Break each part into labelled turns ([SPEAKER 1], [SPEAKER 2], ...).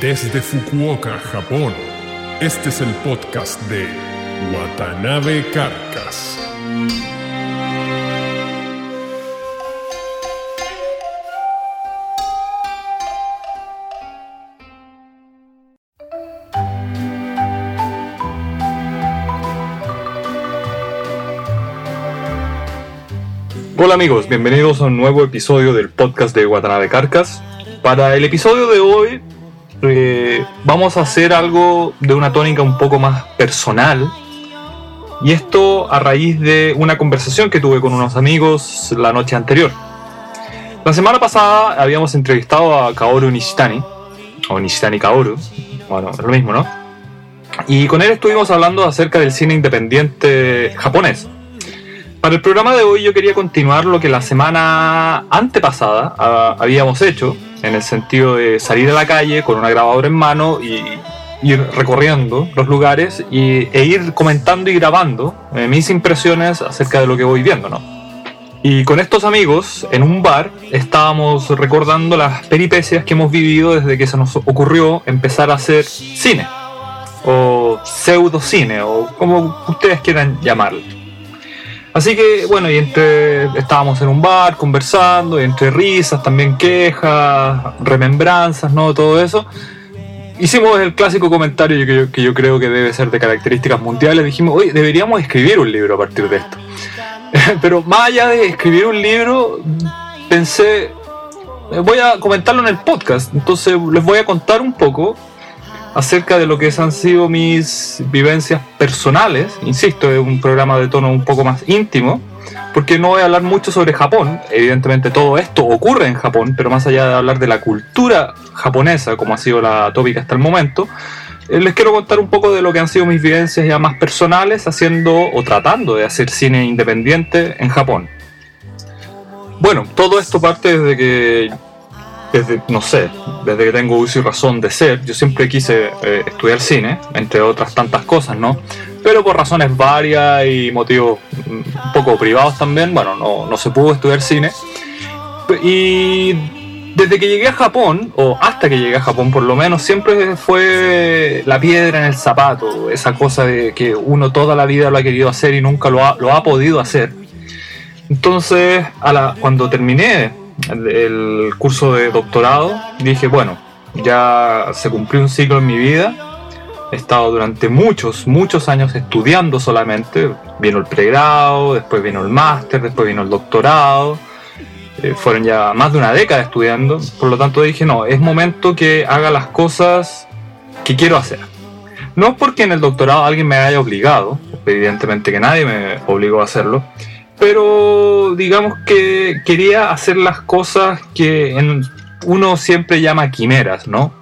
[SPEAKER 1] Desde Fukuoka, Japón, este es el podcast de Watanabe Carcas.
[SPEAKER 2] Hola amigos, bienvenidos a un nuevo episodio del podcast de Watanabe Carcas. Para el episodio de hoy vamos a hacer algo de una tónica un poco más personal. Y esto a raíz de una conversación que tuve con unos amigos la noche anterior. La semana pasada habíamos entrevistado a Kaoru Nishitani, o Nishitani Kaoru, bueno, es lo mismo, ¿no? Y con él estuvimos hablando acerca del cine independiente japonés. Para el programa de hoy yo quería continuar lo que la semana antepasada ah, habíamos hecho, en el sentido de salir a la calle con una grabadora en mano y ir recorriendo los lugares y, e ir comentando y grabando eh, mis impresiones acerca de lo que voy viendo, ¿no? Y con estos amigos, en un bar, estábamos recordando las peripecias que hemos vivido desde que se nos ocurrió empezar a hacer cine, o pseudo cine, o como ustedes quieran llamarlo. Así que, bueno, y entre estábamos en un bar conversando, y entre risas, también quejas, remembranzas, ¿no? Todo eso. Hicimos el clásico comentario que yo, que yo creo que debe ser de características mundiales. Dijimos, oye, deberíamos escribir un libro a partir de esto. Pero más allá de escribir un libro, pensé, voy a comentarlo en el podcast. Entonces les voy a contar un poco acerca de lo que han sido mis vivencias personales. Insisto, es un programa de tono un poco más íntimo, porque no voy a hablar mucho sobre Japón. Evidentemente todo esto ocurre en Japón, pero más allá de hablar de la cultura japonesa, como ha sido la tópica hasta el momento, eh, les quiero contar un poco de lo que han sido mis vivencias ya más personales haciendo o tratando de hacer cine independiente en Japón. Bueno, todo esto parte desde que desde, no sé, desde que tengo uso y razón de ser, yo siempre quise eh, estudiar cine, entre otras tantas cosas, ¿no? Pero por razones varias y motivos mm, un poco privados también, bueno, no, no se pudo estudiar cine. Y desde que llegué a Japón, o hasta que llegué a Japón por lo menos, siempre fue la piedra en el zapato, esa cosa de que uno toda la vida lo ha querido hacer y nunca lo ha, lo ha podido hacer. Entonces, a la, cuando terminé el curso de doctorado, dije, bueno, ya se cumplió un ciclo en mi vida. He estado durante muchos, muchos años estudiando solamente. Vino el pregrado, después vino el máster, después vino el doctorado. Eh, fueron ya más de una década estudiando. Por lo tanto dije, no, es momento que haga las cosas que quiero hacer. No porque en el doctorado alguien me haya obligado, evidentemente que nadie me obligó a hacerlo, pero digamos que quería hacer las cosas que uno siempre llama quimeras, ¿no?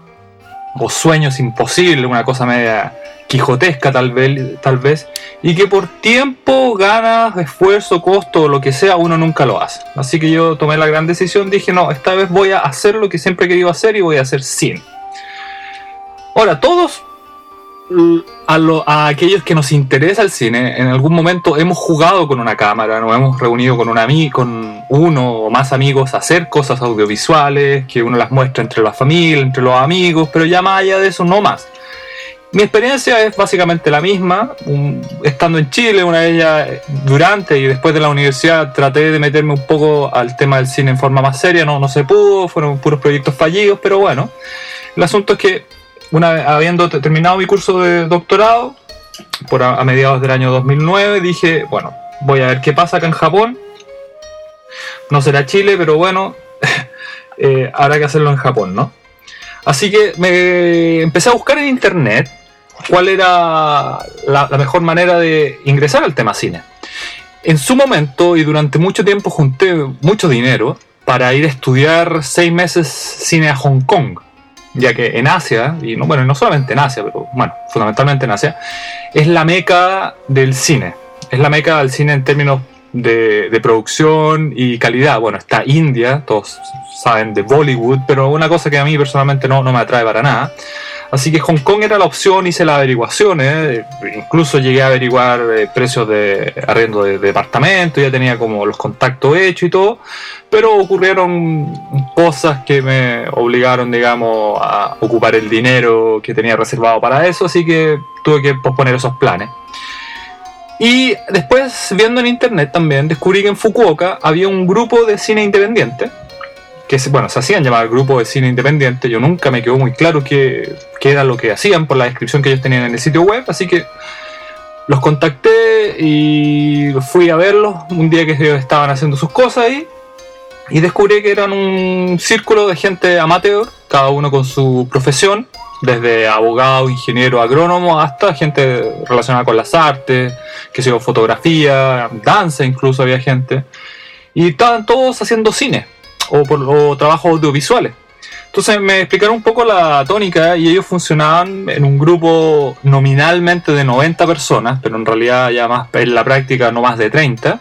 [SPEAKER 2] O sueños imposibles, una cosa media quijotesca tal vez, tal vez, y que por tiempo, ganas, esfuerzo, costo lo que sea, uno nunca lo hace. Así que yo tomé la gran decisión, dije, no, esta vez voy a hacer lo que siempre he querido hacer y voy a hacer cine. Ahora, todos a, aquellos que nos interesa el cine, en algún momento hemos jugado con una cámara, nos hemos reunido con, un con uno o más amigos a hacer cosas audiovisuales, que uno las muestra entre la familia, entre los amigos, pero ya más allá de eso, no más. Mi experiencia es básicamente la misma. estando en Chile, una de ellas durante y después de la universidad, traté de meterme un poco al tema del cine en forma más seria. No, no se pudo, fueron puros proyectos fallidos, pero bueno. El asunto es que una habiendo terminado mi curso de doctorado, por a, mediados del año 2009, dije, bueno, voy a ver qué pasa acá en Japón. No será Chile, pero bueno, eh, habrá que hacerlo en Japón, ¿no? Así que me empecé a buscar en internet cuál era la, la mejor manera de ingresar al tema cine. En su momento y durante mucho tiempo junté mucho dinero para ir a estudiar seis meses cine a Hong Kong ya que en Asia, y no, bueno, no solamente en Asia, pero bueno, fundamentalmente en Asia, es la meca del cine. Es la meca del cine en términos de, producción y calidad. Bueno, está India, todos saben de Bollywood, pero una cosa que a mí personalmente no, no me atrae para nada. Así que Hong Kong era la opción, hice las averiguaciones, incluso llegué a averiguar eh, precios de arriendo de, departamento, ya tenía como los contactos hechos y todo, pero ocurrieron cosas que me obligaron, digamos, a ocupar el dinero que tenía reservado para eso, así que tuve que posponer esos planes. Y después, viendo en internet también, descubrí que en Fukuoka había un grupo de cine independiente que bueno, se hacían llamar grupo de cine independiente. Yo nunca me quedó muy claro qué, era lo que hacían por la descripción que ellos tenían en el sitio web, así que los contacté y fui a verlos un día que ellos estaban haciendo sus cosas ahí y descubrí que eran un círculo de gente amateur, cada uno con su profesión, desde abogado, ingeniero, agrónomo, hasta gente relacionada con las artes, que se fotografía, danza incluso había gente. Y estaban todos haciendo cine o, por, trabajos audiovisuales. Entonces me explicaron un poco la tónica y ellos funcionaban en un grupo nominalmente de 90 personas, pero en realidad ya más en la práctica no más de 30,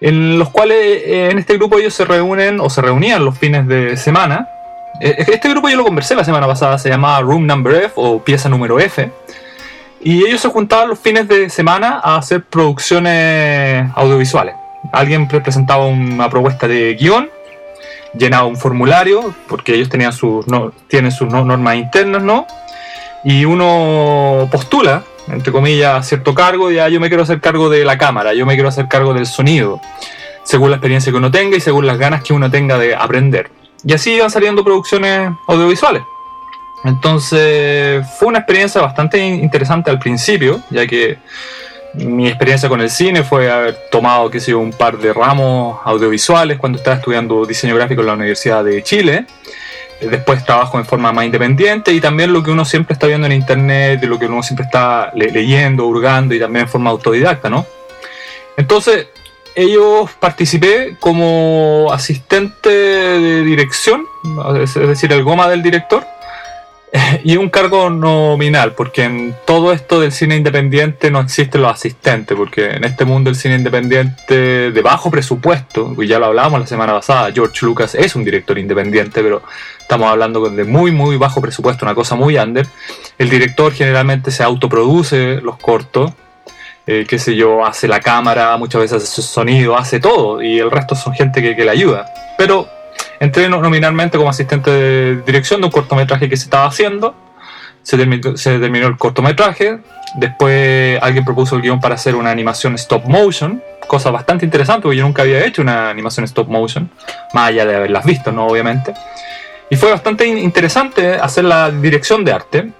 [SPEAKER 2] en los cuales eh, en este grupo ellos se reúnen o se reunían los fines de semana. Eh, este grupo yo lo conversé la semana pasada, se llamaba Room Number F o pieza número F. Y ellos se juntaban los fines de semana a hacer producciones audiovisuales. Alguien presentaba una propuesta de guion llenaba un formulario, porque ellos tenían sus, no, tienen sus normas internas, ¿no? Y uno postula, entre comillas, cierto cargo, ya yo me quiero hacer cargo de la cámara, yo me quiero hacer cargo del sonido, según la experiencia que uno tenga y según las ganas que uno tenga de aprender. Y así iban saliendo producciones audiovisuales. Entonces fue una experiencia bastante interesante al principio, ya que mi experiencia con el cine fue haber tomado, qué sé un par de ramos audiovisuales cuando estaba estudiando diseño gráfico en la Universidad de Chile. Después trabajo en forma más independiente y también lo que uno siempre está viendo en internet, de lo que uno siempre está leyendo, hurgando y también en forma autodidacta, ¿no? Entonces, ellos participé como asistente de dirección, es decir, el goma del director, y un cargo nominal, porque en todo esto del cine independiente no existen los asistentes, porque en este mundo del cine independiente de bajo presupuesto, y ya lo hablábamos la semana pasada, George Lucas es un director independiente, pero estamos hablando de muy, muy bajo presupuesto, una cosa muy under. El director generalmente se autoproduce los cortos, eh, qué sé yo, hace la cámara, muchas veces hace sonido, hace todo, y el resto son gente que, que le ayuda. Pero Entré nominalmente como asistente de dirección de un cortometraje que se estaba haciendo. Se terminó, el cortometraje. Después alguien propuso el guion para hacer una animación stop motion, cosa bastante interesante porque yo nunca había hecho una animación stop motion, más allá de haberlas visto, ¿no? Obviamente. Y fue bastante interesante hacer la dirección de arte.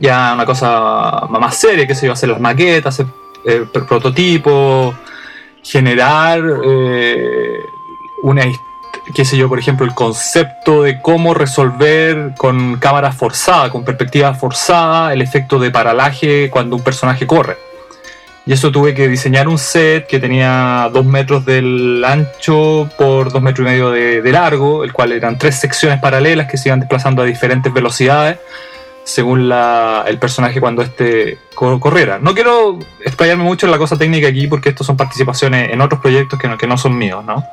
[SPEAKER 2] Ya una cosa más seria, que se iba a hacer las maquetas, hacer eh, prototipos, generar eh, una historia qué sé yo, por ejemplo, el concepto de cómo resolver con cámara forzada, con perspectiva forzada, el efecto de paralaje cuando un personaje corre. Y eso tuve que diseñar un set que tenía dos metros del ancho por dos metros y medio de, largo, el cual eran tres secciones paralelas que se iban desplazando a diferentes velocidades según el personaje cuando este corriera. No quiero explayarme mucho en la cosa técnica aquí porque estos son participaciones en otros proyectos que no son míos, ¿no?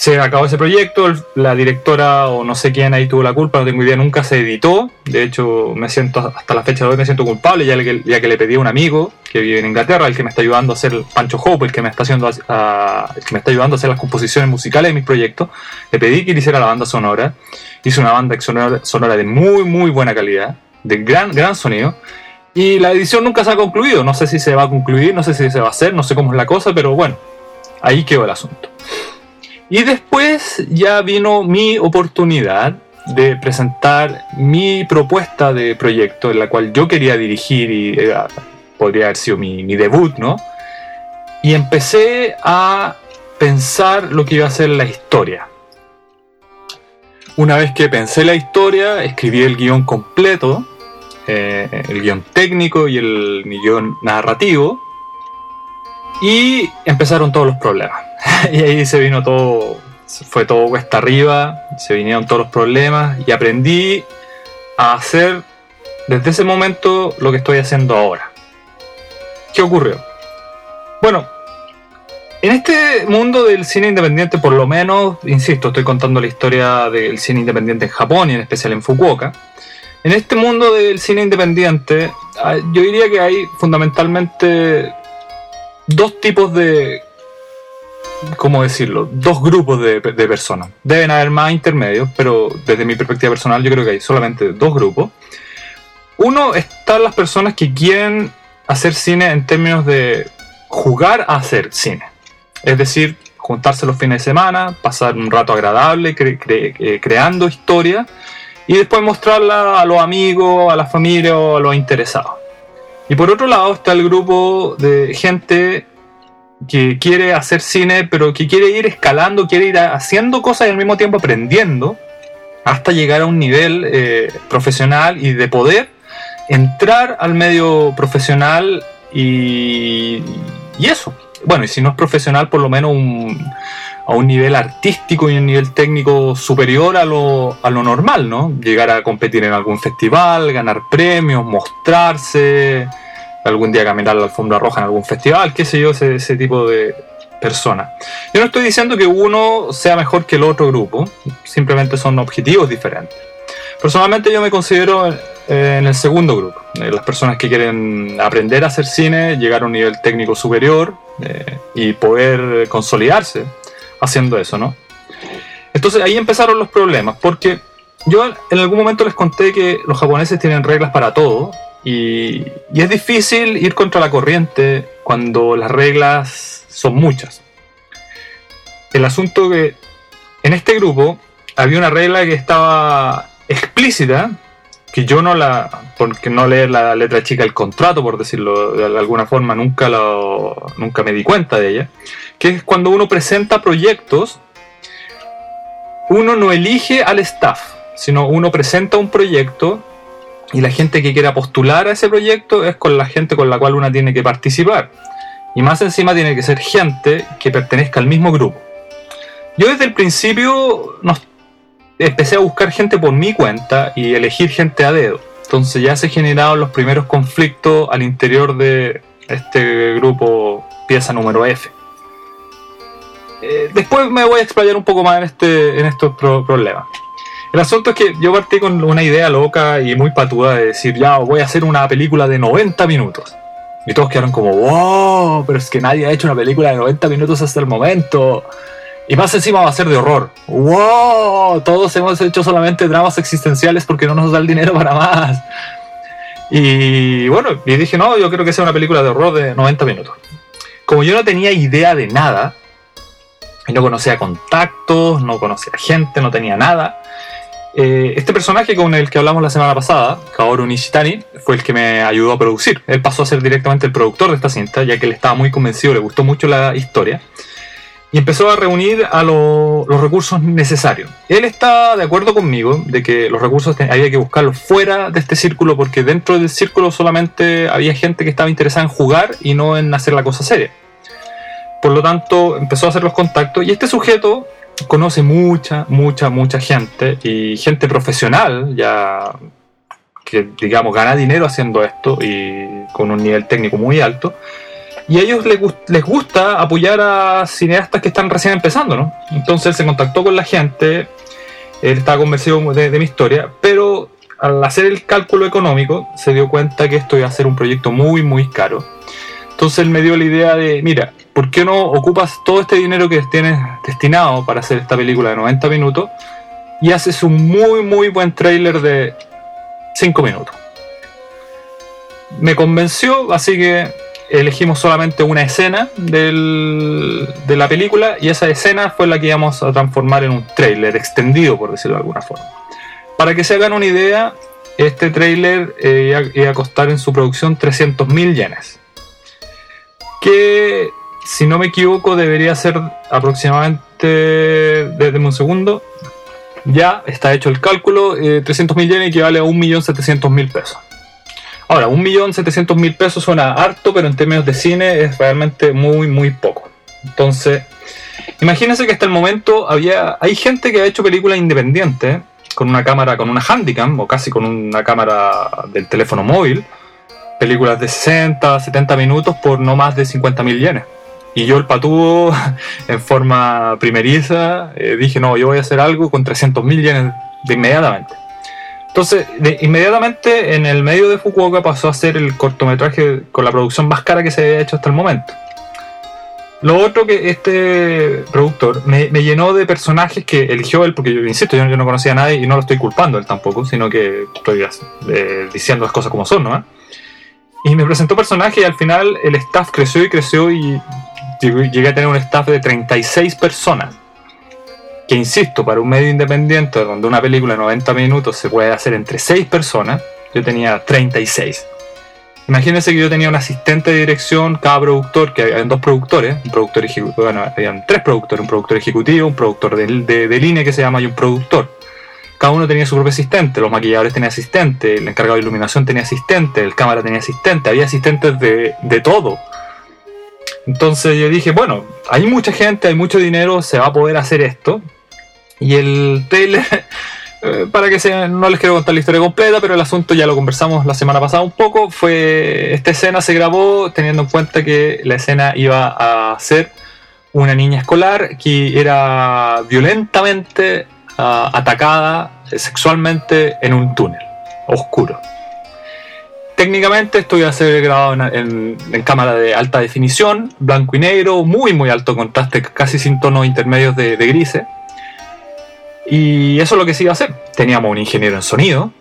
[SPEAKER 2] Se acabó ese proyecto, la directora o no sé quién ahí tuvo la culpa, no tengo idea, nunca se editó. De hecho, me siento hasta la fecha de hoy me siento culpable, ya que, ya que le pedí a un amigo que vive en Inglaterra, el que me está ayudando a hacer Pancho Hope, el que me está haciendo el que me está ayudando a hacer las composiciones musicales de mis proyectos, le pedí que hiciera la banda sonora. Hizo una banda sonora, sonora de muy muy buena calidad, de gran gran sonido. Y la edición nunca se ha concluido, no sé si se va a concluir, no sé si se va a hacer, no sé cómo es la cosa, pero bueno, ahí quedó el asunto. Y después ya vino mi oportunidad de presentar mi propuesta de proyecto en la cual yo quería dirigir y podría haber sido mi, debut, ¿no? Y empecé a pensar lo que iba a ser la historia. Una vez que pensé la historia, escribí el guion completo, eh, el guion técnico y el guion narrativo, y empezaron todos los problemas. y ahí se vino todo, fue todo cuesta arriba, se vinieron todos los problemas y aprendí a hacer desde ese momento lo que estoy haciendo ahora. ¿Qué ocurrió? Bueno, En este mundo del cine independiente, por lo menos, insisto, estoy contando la historia del cine independiente en Japón y en especial en Fukuoka. En este mundo del cine independiente, ah, yo diría que hay fundamentalmente dos tipos de. ¿Cómo decirlo? Dos grupos de, de personas. Deben haber más intermedios, pero desde mi perspectiva personal, yo creo que hay solamente dos grupos. Uno están las personas que quieren hacer cine en términos de jugar a hacer cine. Es decir, juntarse los fines de semana, pasar un rato agradable eh, creando historia y después mostrarla a los amigos, a la familia o a los interesados. Y por otro lado está el grupo de gente que quiere hacer cine, pero que quiere ir escalando, quiere ir haciendo cosas y al mismo tiempo aprendiendo hasta llegar a un nivel eh, profesional y de poder entrar al medio profesional y, y eso, bueno, y si no es profesional, por lo menos a un nivel artístico y un nivel técnico superior a lo, a lo normal, ¿no? Llegar a competir en algún festival, ganar premios, mostrarse, algún día caminar la alfombra roja en algún festival, qué sé yo, ese, tipo de personas. Yo no estoy diciendo que uno sea mejor que el otro grupo, simplemente son objetivos diferentes. Personalmente yo me considero en el segundo grupo, eh, las personas que quieren aprender a hacer cine, llegar a un nivel técnico superior eh, y poder consolidarse haciendo eso, ¿no? Entonces ahí empezaron los problemas, porque yo en algún momento les conté que los japoneses tienen reglas para todo y, es difícil ir contra la corriente cuando las reglas son muchas. El asunto que en este grupo había una regla que estaba explícita, que yo no la, porque no leer la letra chica del contrato, por decirlo de alguna forma, nunca, lo, nunca me di cuenta de ella, que es cuando uno presenta proyectos, uno no elige al staff, sino uno presenta un proyecto y la gente que quiera postular a ese proyecto es con la gente con la cual uno tiene que participar. Y más encima tiene que ser gente que pertenezca al mismo grupo. Yo desde el principio no, empecé a buscar gente por mi cuenta y elegir gente a dedo. Entonces ya se generaron los primeros conflictos al interior de este grupo pieza número F. Eh, después me voy a explayar un poco más en, este, en estos problemas. El asunto es que yo partí con una idea loca y muy patuda de decir, ya voy a hacer una película de 90 minutos. Y todos quedaron como, wow, pero es que nadie ha hecho una película de 90 minutos hasta el momento. Y más encima va a ser de horror. ¡Wow! Todos hemos hecho solamente dramas existenciales porque no nos da el dinero para más. Y bueno, y dije, no, yo creo que sea una película de horror de 90 minutos. Como yo no tenía idea de nada, no conocía contactos, no conocía gente, no tenía nada, eh, este personaje con el que hablamos la semana pasada, Kaoru Nishitani, fue el que me ayudó a producir. Él pasó a ser directamente el productor de esta cinta, ya que él estaba muy convencido, le gustó mucho la historia y empezó a reunir a los recursos necesarios. Él está de acuerdo conmigo de que los recursos había que buscarlos fuera de este círculo porque dentro del círculo solamente había gente que estaba interesada en jugar y no en hacer la cosa seria. Por lo tanto, empezó a hacer los contactos y este sujeto conoce mucha, mucha, mucha gente y gente profesional ya que digamos gana dinero haciendo esto y con un nivel técnico muy alto y a ellos les, gusta apoyar a cineastas que están recién empezando, ¿no? Entonces él se contactó con la gente, él estaba convencido de, mi historia, pero al hacer el cálculo económico se dio cuenta que esto iba a ser un proyecto muy, muy caro. Entonces él me dio la idea de, mira, ¿por qué no ocupas todo este dinero que tienes destinado para hacer esta película de 90 minutos y haces un muy, muy buen trailer de 5 minutos? Me convenció, así que elegimos solamente una escena de la película y esa escena fue la que íbamos a transformar en un trailer extendido, por decirlo de alguna forma. Para que se hagan una idea, este trailer eh, iba, a costar en su producción 300.000 yenes. Que, si no me equivoco, debería ser aproximadamente, desde un segundo, ya está hecho el cálculo, eh, 300.000 yenes equivale a 1.700.000 pesos. Ahora, un millón setecientos mil pesos suena harto, pero en términos de cine es realmente muy, muy poco. Entonces, imagínense que hasta el momento había, hay gente que ha hecho películas independientes con una cámara, con una Handycam o casi con una cámara del teléfono móvil, películas de 60, 70 minutos por no más de 50 mil yenes. Y yo el patúo, en forma primeriza, eh, dije, no, yo voy a hacer algo con 300 mil yenes de inmediatamente. Entonces, de, inmediatamente en el medio de Fukuoka pasó a ser el cortometraje con la producción más cara que se había hecho hasta el momento. Lo otro que este productor me, llenó de personajes que eligió él, porque yo insisto, yo, no conocía a nadie y no lo estoy culpando él tampoco, sino que estoy eh, diciendo las cosas como son, ¿no? Y me presentó personajes y al final el staff creció y creció y llegué a tener un staff de 36 personas. Que insisto, para un medio independiente donde una película de 90 minutos se puede hacer entre 6 personas, yo tenía 36. Imagínense que yo tenía un asistente de dirección, cada productor, que había dos productores, un productor ejecutivo, bueno, habían tres productores, un productor ejecutivo, un productor de, de, línea que se llama y un productor. Cada uno tenía su propio asistente, los maquilladores tenían asistente, el encargado de iluminación tenía asistente, el cámara tenía asistente, había asistentes de, de todo. Entonces yo dije, bueno, hay mucha gente, hay mucho dinero, se va a poder hacer esto. Y el trailer eh, para que no les quiero contar la historia completa, pero el asunto ya lo conversamos la semana pasada un poco. Fue esta escena se grabó teniendo en cuenta que la escena iba a ser una niña escolar que era violentamente atacada sexualmente en un túnel oscuro. Técnicamente esto iba a ser grabado en, cámara de alta definición, blanco y negro, muy muy alto contraste, casi sin tonos intermedios de, de grises y eso es lo que se iba a hacer. Teníamos un ingeniero en sonido.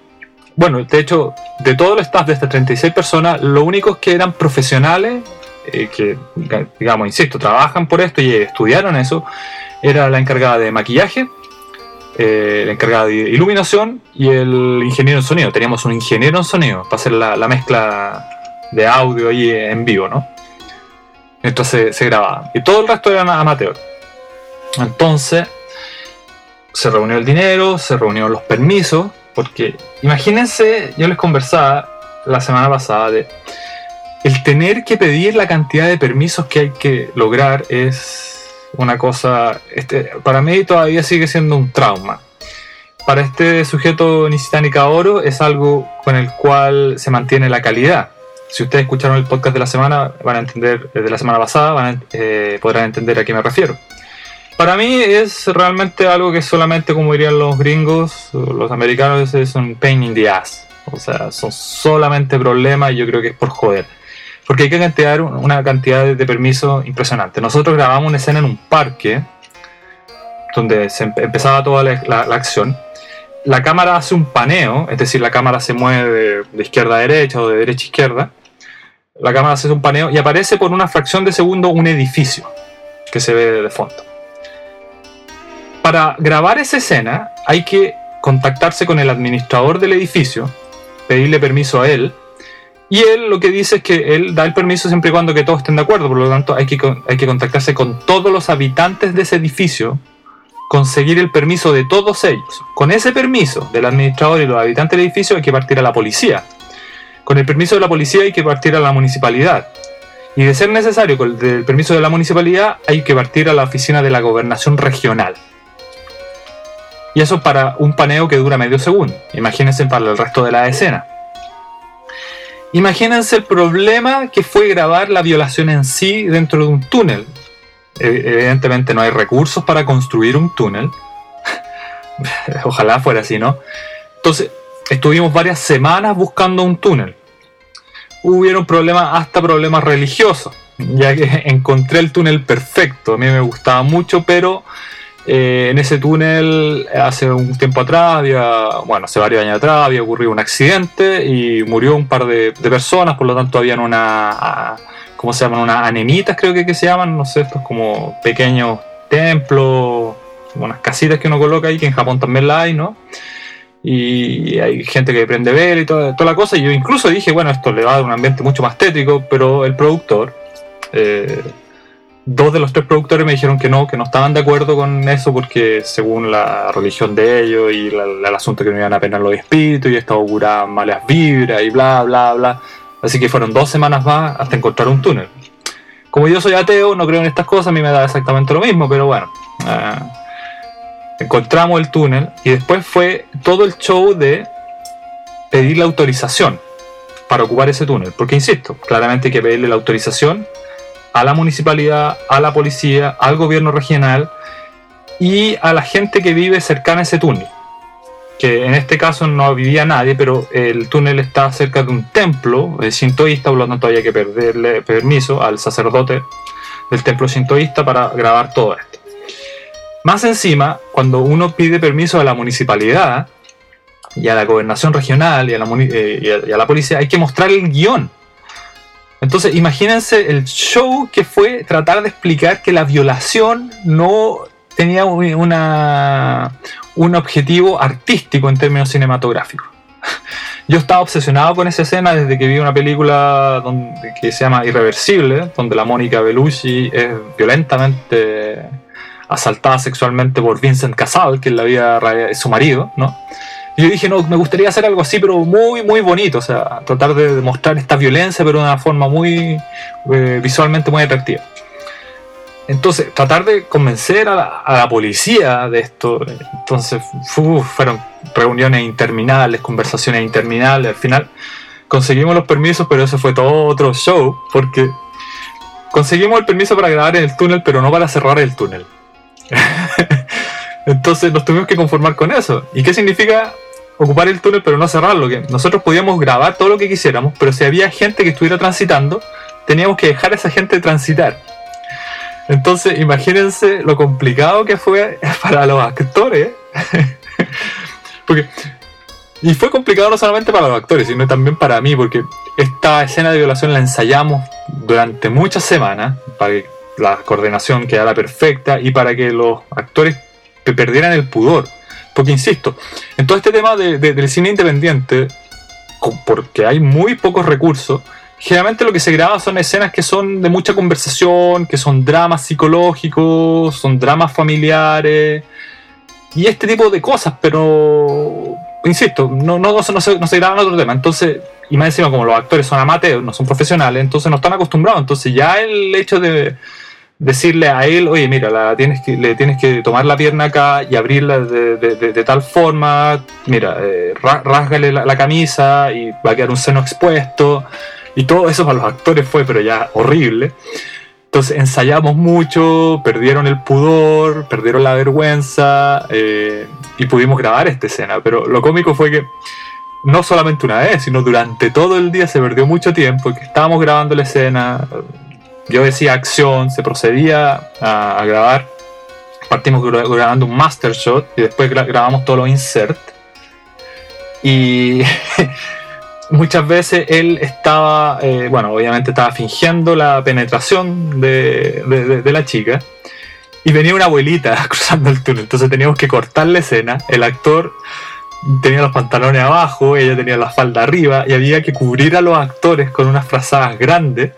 [SPEAKER 2] Bueno, de hecho, de todo el staff de estas 36 personas, lo únicos que eran profesionales, eh, que, digamos, insisto, trabajan por esto y estudiaron eso, era la encargada de maquillaje, eh, la encargada de iluminación y el ingeniero en sonido. Teníamos un ingeniero en sonido para hacer la, mezcla de audio ahí en vivo, ¿no? Entonces se grababa. Y todo el resto eran amateur. Entonces, se reunió el dinero, se reunieron los permisos, porque imagínense, yo les conversaba la semana pasada de el tener que pedir la cantidad de permisos que hay que lograr es una cosa, este, para mí todavía sigue siendo un trauma. Para este sujeto Nishitani Oro es algo con el cual se mantiene la calidad. Si ustedes escucharon el podcast de la semana, van a entender, de la semana pasada, eh, podrán entender a qué me refiero. Para mí es realmente algo que solamente, como dirían los gringos, los americanos, es un pain in the ass. O sea, son solamente problemas y yo creo que es por joder. Porque hay que cantear una cantidad de permisos impresionante. Nosotros grabamos una escena en un parque donde se empezaba toda la, acción. La cámara hace un paneo, es decir, la cámara se mueve de, izquierda a derecha o de derecha a izquierda. La cámara hace un paneo y aparece por una fracción de segundo un edificio que se ve de fondo para grabar esa escena hay que contactarse con el administrador del edificio, pedirle permiso a él, y él lo que dice es que él da el permiso siempre y cuando que todos estén de acuerdo, por lo tanto hay que, hay que contactarse con todos los habitantes de ese edificio, conseguir el permiso de todos ellos. Con ese permiso del administrador y los habitantes del edificio hay que partir a la policía. Con el permiso de la policía hay que partir a la municipalidad. Y de ser necesario, con el permiso de la municipalidad, hay que partir a la oficina de la gobernación regional. Y eso para un paneo que dura medio segundo. Imagínense para el resto de la escena. Imagínense el problema que fue grabar la violación en sí dentro de un túnel. E, evidentemente no hay recursos para construir un túnel. Ojalá fuera así, ¿no? Entonces, estuvimos varias semanas buscando un túnel. Hubieron problemas, hasta problemas religiosos, ya que encontré el túnel perfecto. A mí me gustaba mucho, pero eh, en ese túnel, hace un tiempo atrás, había, bueno, hace varios años atrás, había ocurrido un accidente y murió un par de, personas, por lo tanto habían una, ¿cómo se llaman? Unas anemitas creo que, que se llaman, no sé, estos como pequeños templos, unas casitas que uno coloca ahí, que en Japón también la hay, ¿no? Y hay gente que prende vela y toda, toda la cosa, y yo incluso dije, bueno, esto le va a dar un ambiente mucho más tétrico, pero el productor... Eh, dos de los tres productores me dijeron que no, que no estaban de acuerdo con eso porque según la religión de ellos y el asunto que no iban a penar los espíritus y esto auguraban malas vibras y bla, bla, bla. Así que fueron dos semanas más hasta encontrar un túnel. Como yo soy ateo, no creo en estas cosas, a mí me da exactamente lo mismo, pero bueno. Eh, encontramos el túnel y después fue todo el show de pedir la autorización para ocupar ese túnel. Porque insisto, claramente hay que pedirle la autorización a la municipalidad, a la policía, al gobierno regional y a la gente que vive cercana a ese túnel. Que en este caso no vivía nadie, pero el túnel está cerca de un templo sintoísta, por lo tanto había que pedirle permiso al sacerdote del templo sintoísta para grabar todo esto. Más encima, cuando uno pide permiso a la municipalidad y a la gobernación regional y a la, eh, y a la policía, hay que mostrar el guion entonces, imagínense el show que fue tratar de explicar que la violación no tenía una, un objetivo artístico en términos cinematográficos. Yo estaba obsesionado con esa escena desde que vi una película donde, que se llama Irreversible, donde la Mónica Bellucci es violentamente asaltada sexualmente por Vincent Casal, que la es su marido, ¿no? Y yo dije, no, me gustaría hacer algo así, pero muy, muy bonito. O sea, tratar de demostrar esta violencia, pero de una forma muy eh, visualmente muy atractiva. Entonces, tratar de convencer a la, policía de esto. Entonces, fueron reuniones interminables, conversaciones interminables. Al final, conseguimos los permisos, pero eso fue todo otro show, porque conseguimos el permiso para grabar en el túnel, pero no para cerrar el túnel. Entonces nos tuvimos que conformar con eso. ¿Y qué significa ocupar el túnel pero no cerrarlo, que nosotros podíamos grabar todo lo que quisiéramos, pero si había gente que estuviera transitando, teníamos que dejar a esa gente transitar. Entonces, imagínense lo complicado que fue para los actores. porque, y fue complicado no solamente para los actores, sino también para mí, porque esta escena de violación la ensayamos durante muchas semanas para que la coordinación quedara perfecta y para que los actores perdieran el pudor. Porque insisto, en todo este tema del cine independiente, porque hay muy pocos recursos, generalmente lo que se graba son escenas que son de mucha conversación, que son dramas psicológicos, son dramas familiares y este tipo de cosas, pero insisto, no, no, se, no se otro tema. Entonces, y más encima, como los actores son amateurs, no son profesionales, entonces no están acostumbrados. Entonces, ya el hecho de decirle a él, oye, mira, la tienes que, le tienes que tomar la pierna acá y abrirla de, tal forma, mira, eh, la, camisa y va a quedar un seno expuesto. Y todo eso para los actores fue, pero ya horrible. Entonces ensayamos mucho, perdieron el pudor, perdieron la vergüenza eh, y pudimos grabar esta escena. Pero lo cómico fue que no solamente una vez, sino durante todo el día se perdió mucho tiempo, que estábamos grabando la escena, yo decía acción, se procedía a, grabar. Partimos grabando un master shot y después grabamos todos los insert. Y muchas veces él estaba, eh, bueno, obviamente estaba fingiendo la penetración de, la chica. Y venía una abuelita cruzando el túnel, entonces teníamos que cortar la escena. El actor tenía los pantalones abajo, ella tenía la falda arriba, y había que cubrir a los actores con unas frazadas grandes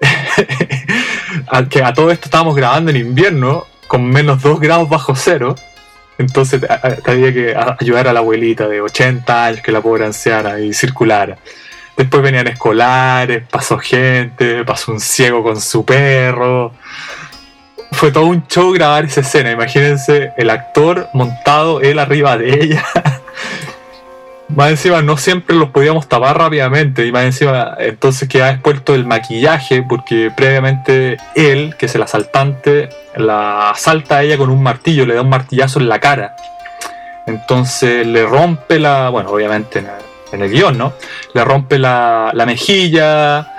[SPEAKER 2] que a todo esto estábamos grabando en invierno con menos 2 grados bajo cero. Entonces había que ayudar a la abuelita de 80 años que la pobre anciana y circulara. Después venían escolares, pasó gente, pasó un ciego con su perro. Fue todo un show grabar esa escena. Imagínense el actor montado él arriba de ella más encima no siempre los podíamos tapar rápidamente y más encima entonces queda expuesto el maquillaje porque previamente él, que es el asaltante, la asalta a ella con un martillo, le da un martillazo en la cara. Entonces le rompe la, bueno, obviamente en el, guion, ¿no? Le rompe la, la mejilla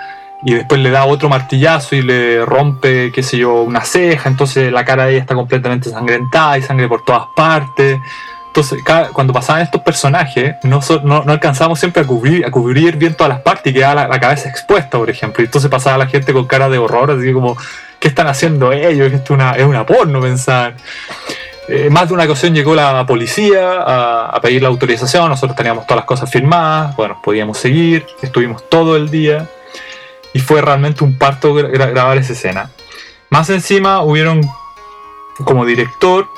[SPEAKER 2] y después le da otro martillazo y le rompe, qué sé yo, una ceja, entonces la cara de ella está completamente sangrentada y sangre por todas partes. Entonces, cuando pasaban estos personajes, no, no, no, alcanzábamos siempre a cubrir, a cubrir bien todas las partes y quedaba la, cabeza expuesta, por ejemplo. Y entonces pasaba la gente con cara de horror, así como, ¿qué están haciendo ellos? Esto es una, es una porno, pensaban. Eh, más de una ocasión llegó la policía a, pedir la autorización, nosotros teníamos todas las cosas firmadas, bueno, podíamos seguir, estuvimos todo el día y fue realmente un parto grabar esa escena. Más encima hubieron como director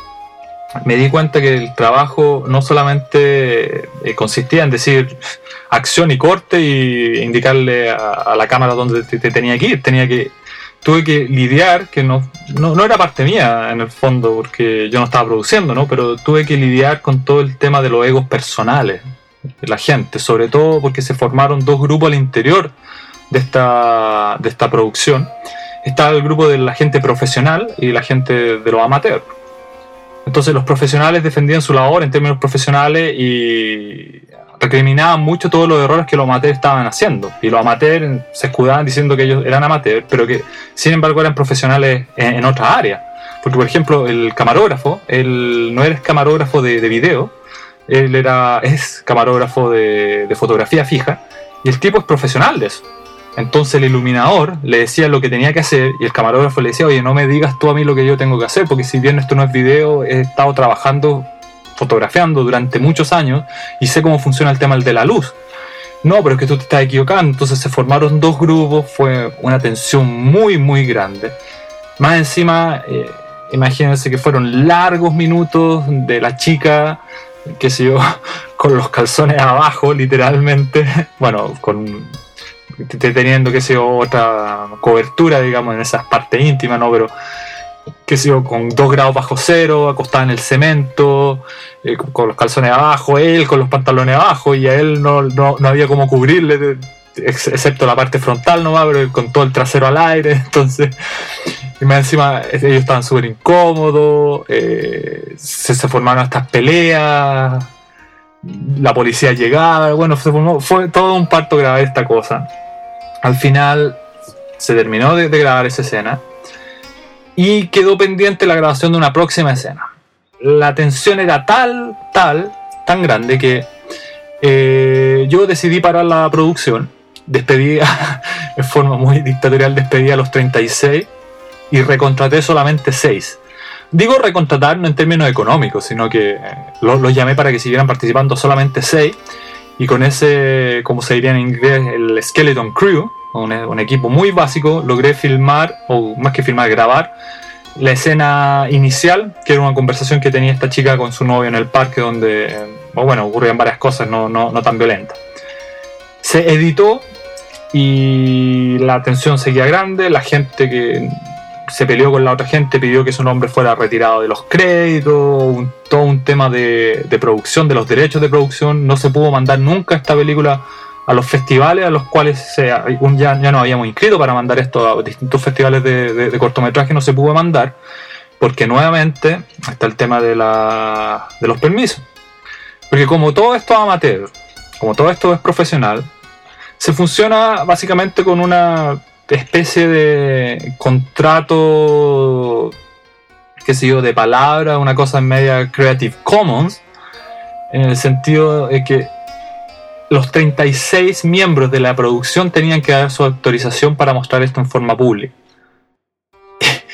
[SPEAKER 2] me di cuenta que el trabajo no solamente eh, consistía en decir acción y corte y indicarle a, la cámara dónde te, tenía que ir, tenía que tuve que lidiar, que no, no, era parte mía en el fondo, porque yo no estaba produciendo, ¿no? Pero tuve que lidiar con todo el tema de los egos personales de la gente, sobre todo porque se formaron dos grupos al interior de esta, de esta producción estaba el grupo de la gente profesional y la gente de los amateurs. Entonces los profesionales defendían su labor en términos profesionales y recriminaban mucho todos los errores que los amateurs estaban haciendo. Y los amateurs se escudaban diciendo que ellos eran amateurs, pero que sin embargo eran profesionales en, en otras áreas. Porque por ejemplo el camarógrafo, él no era camarógrafo de, de video, él era, es camarógrafo de, de fotografía fija y el tipo es profesional de eso. Entonces el iluminador le decía lo que tenía que hacer y el camarógrafo le decía, oye, no me digas tú a mí lo que yo tengo que hacer, porque si bien esto no es video, he estado trabajando, fotografiando durante muchos años y sé cómo funciona el tema de la luz. No, pero es que tú te estás equivocando. Entonces se formaron dos grupos, fue una tensión muy, muy grande. Más encima, eh, imagínense que fueron largos minutos de la chica, qué sé yo, con los calzones abajo, literalmente. Bueno, con teniendo, qué sé yo, otra cobertura, digamos, en esas partes íntimas, ¿no? Pero, qué sé yo, con dos grados bajo cero, acostada en el cemento, eh, con, los calzones abajo, él con los pantalones abajo, y a él no, no, no había como cubrirle, ex- excepto la parte frontal nomás, pero con todo el trasero al aire, entonces... Y más encima ellos estaban súper incómodos, eh, se formaron estas peleas, la policía llegaba, bueno, fue todo un parto grabar esta cosa. Al final se terminó de, grabar esa escena y quedó pendiente la grabación de una próxima escena. La tensión era tal, tal, tan grande que eh, yo decidí parar la producción, despedí en forma muy dictatorial, despedí a los 36 y recontraté solamente 6. Digo recontratar no en términos económicos, sino que eh, los, llamé para que siguieran participando solamente 6 y con ese, como se diría en inglés, el Skeleton Crew, un, un equipo muy básico, logré filmar, o más que filmar, grabar la escena inicial, que era una conversación que tenía esta chica con su novio en el parque, donde, eh, bueno, ocurrían varias cosas, no, no, no tan violentas. Se editó y la tensión seguía grande, la gente que se peleó con la otra gente pidió que su nombre fuera retirado de los créditos, todo un tema de, producción, de los derechos de producción, no se pudo mandar nunca esta película a los festivales a los cuales ya, ya nos habíamos inscrito para mandar esto a distintos festivales de, de, de cortometraje, no se pudo mandar, porque nuevamente está el tema de, la, de los permisos. Porque como todo esto es amateur, como todo esto es profesional, se funciona básicamente con una especie de contrato, qué sé yo, de palabra, una cosa en media Creative Commons, en el sentido de que los 36 miembros de la producción tenían que dar su autorización para mostrar esto en forma pública.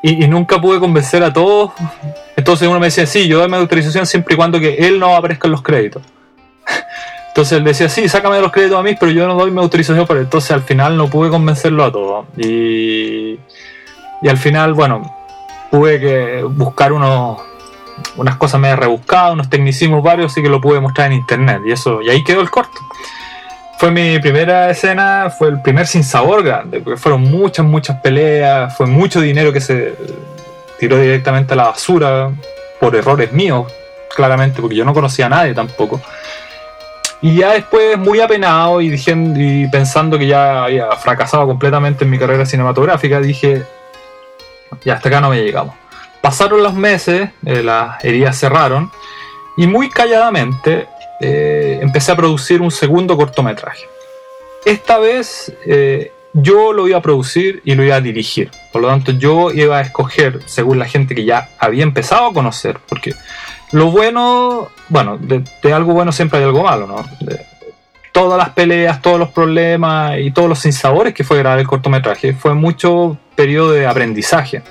[SPEAKER 2] Y, nunca pude convencer a todos. Entonces uno me decía, sí, yo doy mi autorización siempre y cuando que él no aparezca en los créditos. Entonces él decía, sí, sácame los créditos a mí, pero yo no doy mi autorización para Entonces al final no pude convencerlo a todos. Y, y al final, bueno, tuve que buscar unos, unas cosas medio rebuscadas, unos tecnicismos varios, así que lo pude mostrar en internet. Y eso, y ahí quedó el corto. Fue mi primera escena, fue el primer sin sabor grande, porque fueron muchas, muchas peleas, fue mucho dinero que se tiró directamente a la basura por errores míos, claramente, porque yo no conocía a nadie tampoco. Y ya después, muy apenado y, diciendo, y pensando que ya había fracasado completamente en mi carrera cinematográfica, dije, ya hasta acá no me llegamos. Pasaron los meses, eh, las heridas cerraron, y muy calladamente eh, empecé a producir un segundo cortometraje. Esta vez eh, yo lo iba a producir y lo iba a dirigir. Por lo tanto, yo iba a escoger según la gente que ya había empezado a conocer, porque lo bueno, bueno, de, algo bueno siempre hay algo malo, ¿no? Todas las peleas, todos los problemas y todos los sinsabores que fue grabar el cortometraje, fue mucho periodo de aprendizaje,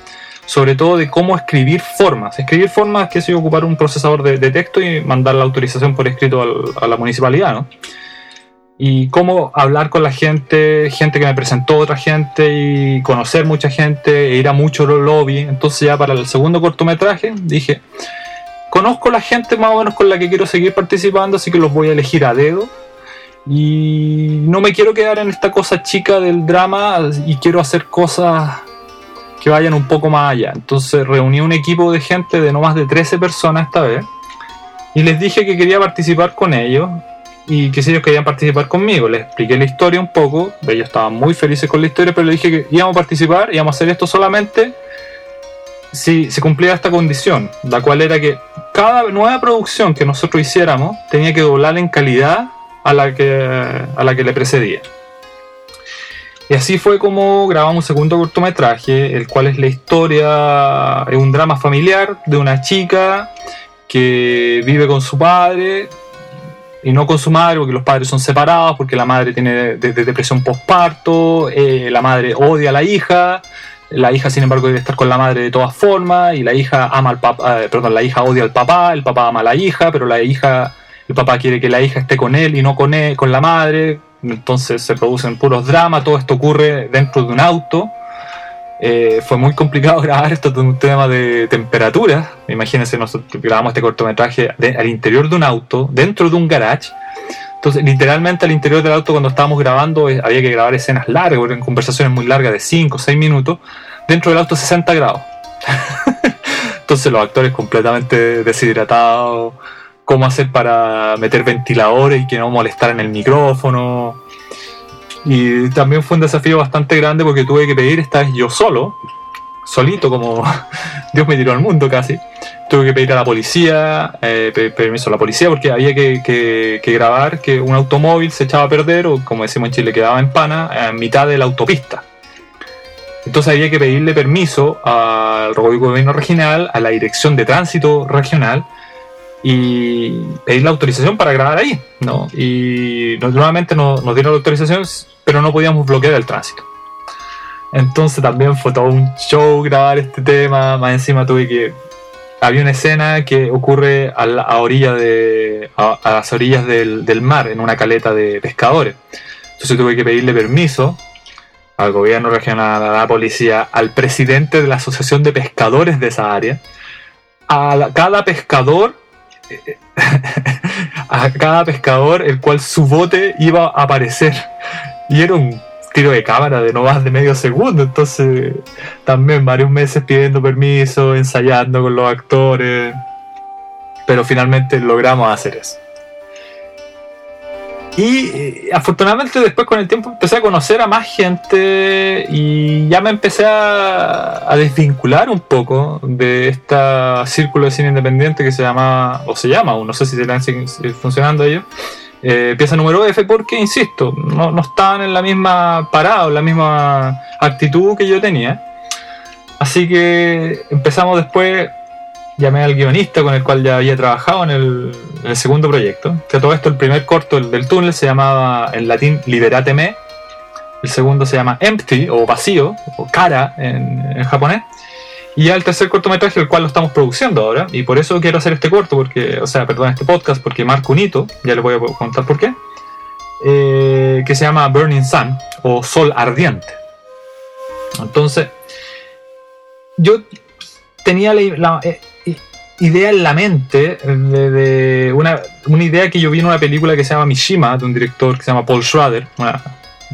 [SPEAKER 2] sobre todo de cómo escribir formas. Escribir formas que es ocupar un procesador de, texto y mandar la autorización por escrito a la municipalidad, ¿no? Y cómo hablar con la gente, gente que me presentó otra gente y conocer mucha gente, e ir a muchos lobby. Entonces ya para el segundo cortometraje dije, conozco la gente más o menos con la que quiero seguir participando, así que los voy a elegir a dedo. Y no me quiero quedar en esta cosa chica del drama y quiero hacer cosas que vayan un poco más allá. Entonces reuní un equipo de gente de no más de 13 personas esta vez y les dije que quería participar con ellos y que si ellos querían participar conmigo. Les expliqué la historia un poco, ellos estaban muy felices con la historia, pero les dije que íbamos a participar, íbamos a hacer esto solamente si se cumplía esta condición, la cual era que cada nueva producción que nosotros hiciéramos tenía que doblar en calidad a la que, a la que le precedía. Y así fue como grabamos un segundo cortometraje, el cual es la historia, es un drama familiar de una chica que vive con su padre y no con su madre porque los padres son separados, porque la madre tiene depresión postparto, eh, la madre odia a la hija, la hija sin embargo debe estar con la madre de todas formas y la hija ama al papá, eh, perdón, la hija odia al papá, el papá ama a la hija, pero la hija, el papá quiere que la hija esté con él y no con él, con la madre, entonces se producen puros dramas, todo esto ocurre dentro de un auto. Eh, fue muy complicado grabar esto de un tema de temperatura. Imagínense, nosotros grabamos este cortometraje al interior de un auto, dentro de un garage. Entonces, literalmente al interior del auto, cuando estábamos grabando, eh, había que grabar escenas largas, en conversaciones muy largas de 5 o 6 minutos. Dentro del auto, 60 grados. Entonces, los actores completamente deshidratados. Cómo hacer para meter ventiladores y que no molestaran el micrófono y también fue un desafío bastante grande porque tuve que pedir esta vez yo solo, solito como Dios me tiró al mundo casi. Tuve que pedir a la policía, eh, permiso a la policía porque había que, grabar que un automóvil se echaba a perder o como decimos en Chile quedaba en pana en mitad de la autopista. Entonces había que pedirle permiso al gobierno regional, a la dirección de tránsito regional, y pedir la autorización para grabar ahí, ¿no? Y nuevamente nos, nos dieron la autorización, pero no podíamos bloquear el tránsito. Entonces también fue todo un show grabar este tema, más encima tuve que... Había una escena que ocurre a, la, de, a, las orillas del, del, mar, en una caleta de pescadores. Entonces tuve que pedirle permiso al gobierno regional, a la policía, al presidente de la Asociación de Pescadores de esa área, a cada pescador a cada pescador el cual su bote iba a aparecer. Y era un tiro de cámara de no más de medio segundo. Entonces, también varios meses pidiendo permiso, ensayando con los actores. Pero finalmente logramos hacer eso. Y eh, afortunadamente después con el tiempo empecé a conocer a más gente y ya me empecé a, desvincular un poco de este círculo de cine independiente que se llama, o se llama, o no sé si se funcionando ellos, eh, pieza número F, porque, insisto, no, no estaban en la misma parada, en la misma actitud que yo tenía. Así que empezamos después llamé al guionista con el cual ya había trabajado en el, segundo proyecto. Que todo esto, el primer corto el del túnel se llamaba en latín Liberateme. El segundo se llama Empty o vacío o cara en, japonés. Y ya el tercer cortometraje, el cual lo estamos produciendo ahora. Y por eso quiero hacer este corto, porque, o sea, perdón, este podcast, porque marco un hito. Ya les voy a contar por qué. Eh, que se llama Burning Sun o Sol Ardiente. Entonces, yo tenía la, eh, idea en la mente de, una, una, idea que yo vi en una película que se llama Mishima, de un director que se llama Paul Schrader, una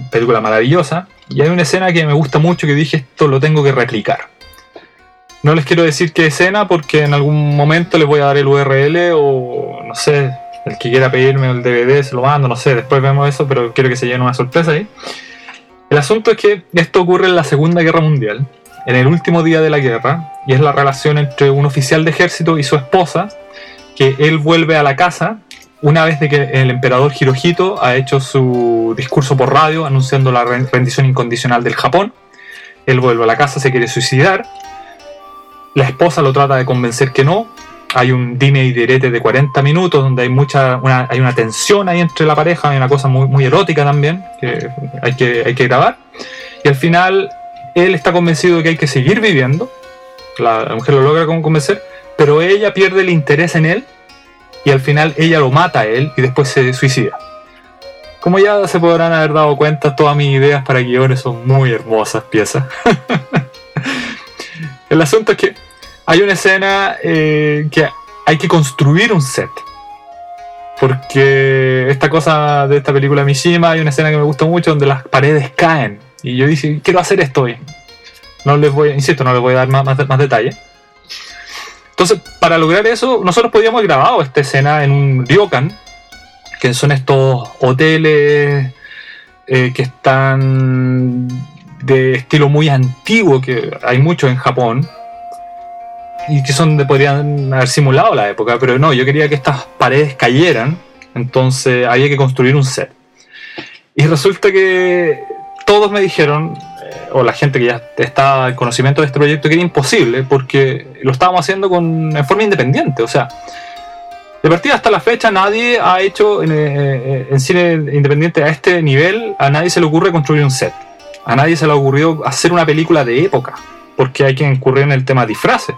[SPEAKER 2] película maravillosa, y hay una escena que me gusta mucho que dije esto lo tengo que replicar. No les quiero decir qué escena porque en algún momento les voy a dar el URL o no sé, el que quiera pedirme el DVD se lo mando, no sé, después vemos eso, pero quiero que se llene una sorpresa ahí. El asunto es que esto ocurre en la Segunda Guerra Mundial en el último día de la guerra, y es la relación entre un oficial de ejército y su esposa, que él vuelve a la casa una vez de que el emperador Hirohito ha hecho su discurso por radio anunciando la rendición incondicional del Japón. Él vuelve a la casa, se quiere suicidar. La esposa lo trata de convencer que no. Hay un dime y direte de 40 minutos donde hay mucha una, hay una tensión ahí entre la pareja, hay una cosa muy, muy erótica también que hay, que hay que grabar. Y al final él está convencido de que hay que seguir viviendo, la mujer lo logra convencer, pero ella pierde el interés en él y al final ella lo mata a él y después se suicida. Como ya se podrán haber dado cuenta, todas mis ideas para guiones son muy hermosas piezas. el asunto es que hay una escena eh, que hay que construir un set. Porque esta cosa de esta película Mishima, hay una escena que me gusta mucho donde las paredes caen y yo dije, quiero hacer esto hoy. No les voy, insisto, no les voy a dar más, más, más detalle. Entonces, para lograr eso, nosotros podíamos haber grabado esta escena en un ryokan, que son estos hoteles eh, que están de estilo muy antiguo, que hay muchos en Japón, y que son de, podrían haber simulado la época, pero no, yo quería que estas paredes cayeran, entonces había que construir un set. Y resulta que todos me dijeron, eh, o la gente que ya está en conocimiento de este proyecto, que era imposible, porque lo estábamos haciendo con, en forma independiente, o sea, de partida hasta la fecha nadie ha hecho en, eh, en, cine independiente a este nivel, a nadie se le ocurre construir un set. A nadie se le ha ocurrido hacer una película de época, porque hay que incurrir en el tema disfraces.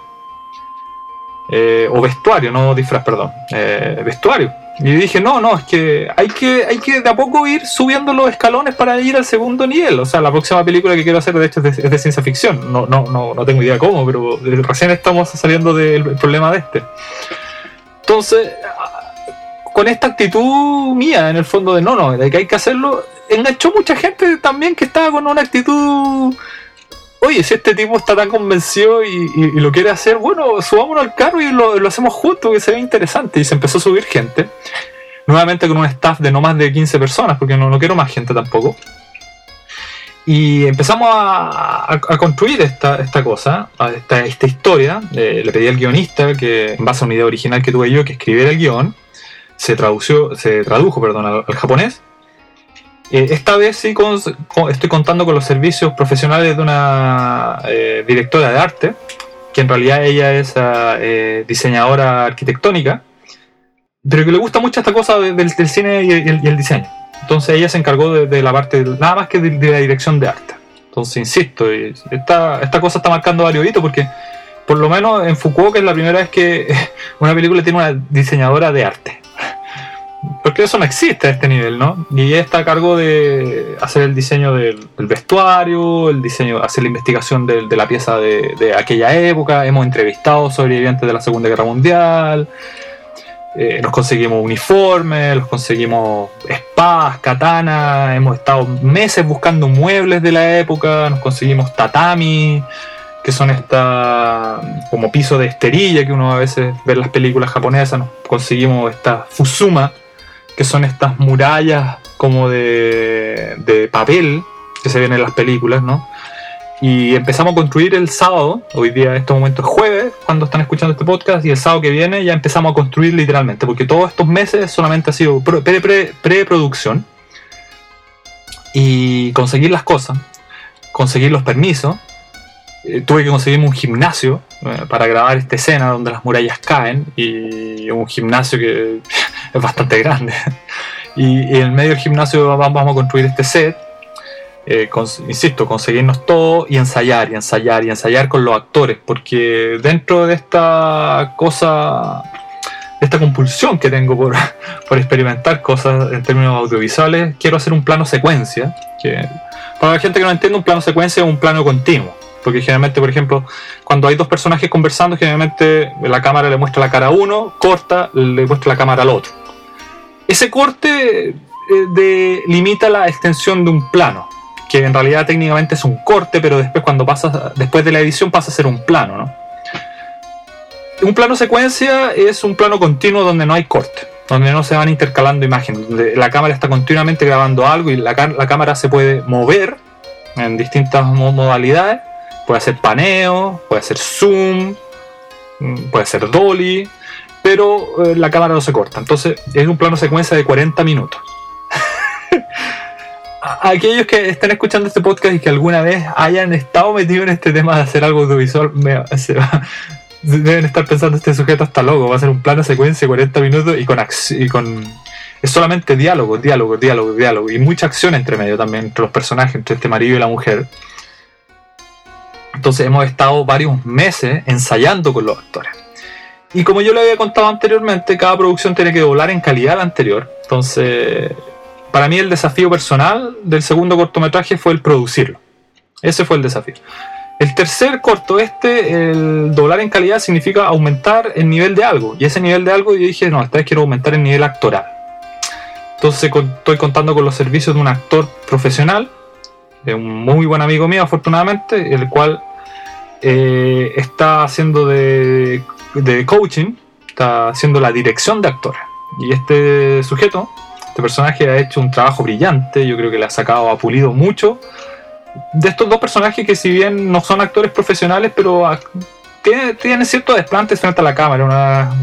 [SPEAKER 2] Eh, o vestuario, no disfraz, perdón. Eh, vestuario. Y dije, no, no, es que hay, que hay que de a poco ir subiendo los escalones para ir al segundo nivel. O sea, la próxima película que quiero hacer, de hecho, es de, ciencia ficción. No, no, no, no tengo idea cómo, pero recién estamos saliendo del problema de este. Entonces, con esta actitud mía, en el fondo de no, no, de que hay que hacerlo, enganchó mucha gente también que estaba con una actitud. Oye, si este tipo está tan convencido y, lo quiere hacer, bueno, subámonos al carro y lo, hacemos juntos, que se ve interesante. Y se empezó a subir gente, nuevamente con un staff de no más de 15 personas, porque no, no quiero más gente tampoco. Y empezamos a, construir esta, esta cosa, esta, esta historia. Eh, le pedí al guionista que, en base a una idea original que tuve yo, que escribiera el guion, se, tradució, se tradujo perdón, al, japonés. Eh, esta vez sí estoy contando con los servicios profesionales de una eh, directora de arte, que en realidad ella es ah, diseñadora arquitectónica, pero que le gusta mucho esta cosa del, cine y el diseño. Entonces ella se encargó de, la parte, nada más que de, la dirección de arte. Entonces, insisto, esta, esta cosa está marcando varios hitos porque, por lo menos en Fukuoka es la primera vez que una película tiene una diseñadora de arte. Porque eso no existe a este nivel, ¿no? Y está a cargo de hacer el diseño del, vestuario, el diseño, hacer la investigación de, la pieza de, de, aquella época. Hemos entrevistado sobrevivientes de la Segunda Guerra Mundial. Eh, nos conseguimos uniformes, nos conseguimos espadas, katanas, hemos estado meses buscando muebles de la época, nos conseguimos tatami, que son esta como piso de esterilla que uno a veces ve en las películas japonesas, nos conseguimos esta fusuma, que son estas murallas como de, de papel que se ven en las películas, ¿no? Y empezamos a construir el sábado, hoy día en este momento es jueves, cuando están escuchando este podcast, y el sábado que viene ya empezamos a construir literalmente, porque todos estos meses solamente ha sido preproducción y conseguir las cosas, conseguir los permisos. Eh, tuve que conseguirme un gimnasio eh, para grabar esta escena donde las murallas caen y un gimnasio que es bastante grande. y, en medio del gimnasio vamos a construir este set eh, insisto, conseguirnos todo y ensayar y ensayar y ensayar con los actores, porque dentro de esta cosa, de esta compulsión que tengo por, por experimentar cosas en términos audiovisuales, quiero hacer un plano secuencia, que para la gente que no entiende, un plano secuencia es un plano continuo. Porque generalmente, por ejemplo, cuando hay dos personajes conversando, generalmente la cámara le muestra la cara a uno, corta, le muestra la cámara al otro. Ese corte eh, limita la extensión de un plano que en realidad técnicamente es un corte, pero después cuando pasa, después de la edición pasa a ser un plano, ¿no? Un plano secuencia es un plano continuo donde no hay corte, donde no se van intercalando imágenes, donde la cámara está continuamente grabando algo y la cámara se puede mover en distintas modalidades, puede hacer paneo, puede hacer zoom, mm, puede ser dolly, pero eh, la cámara no se corta, entonces es un plano secuencia de 40 minutos aquellos que estén escuchando este podcast y que alguna vez hayan estado metidos en este tema de hacer algo audiovisual, deben estar pensando este sujeto hasta loco, va a ser un plano secuencia de 40 minutos y con, y con es solamente diálogo, diálogo, diálogo, diálogo y mucha acción entre medio también entre los personajes, entre este marido y la mujer. Entonces hemos estado varios meses ensayando con los actores. Y como yo le había contado anteriormente, cada producción tiene que doblar en calidad la anterior. Entonces para mí el desafío personal del segundo cortometraje fue el producirlo. Ese fue el desafío. El tercer corto, este, el doblar en calidad significa aumentar el nivel de algo. Y ese nivel de algo yo dije, no, esta vez quiero aumentar el nivel actoral. Entonces estoy contando con los servicios de un actor profesional, un muy buen amigo mío afortunadamente, el cual eh, está haciendo de, de coaching, está haciendo la dirección de actores. Y este sujeto Este personaje ha hecho un trabajo brillante, yo creo que le ha sacado, ha pulido mucho. De estos dos personajes que si bien no son actores profesionales, pero tienen tiene ciertos desplantes frente a la cámara,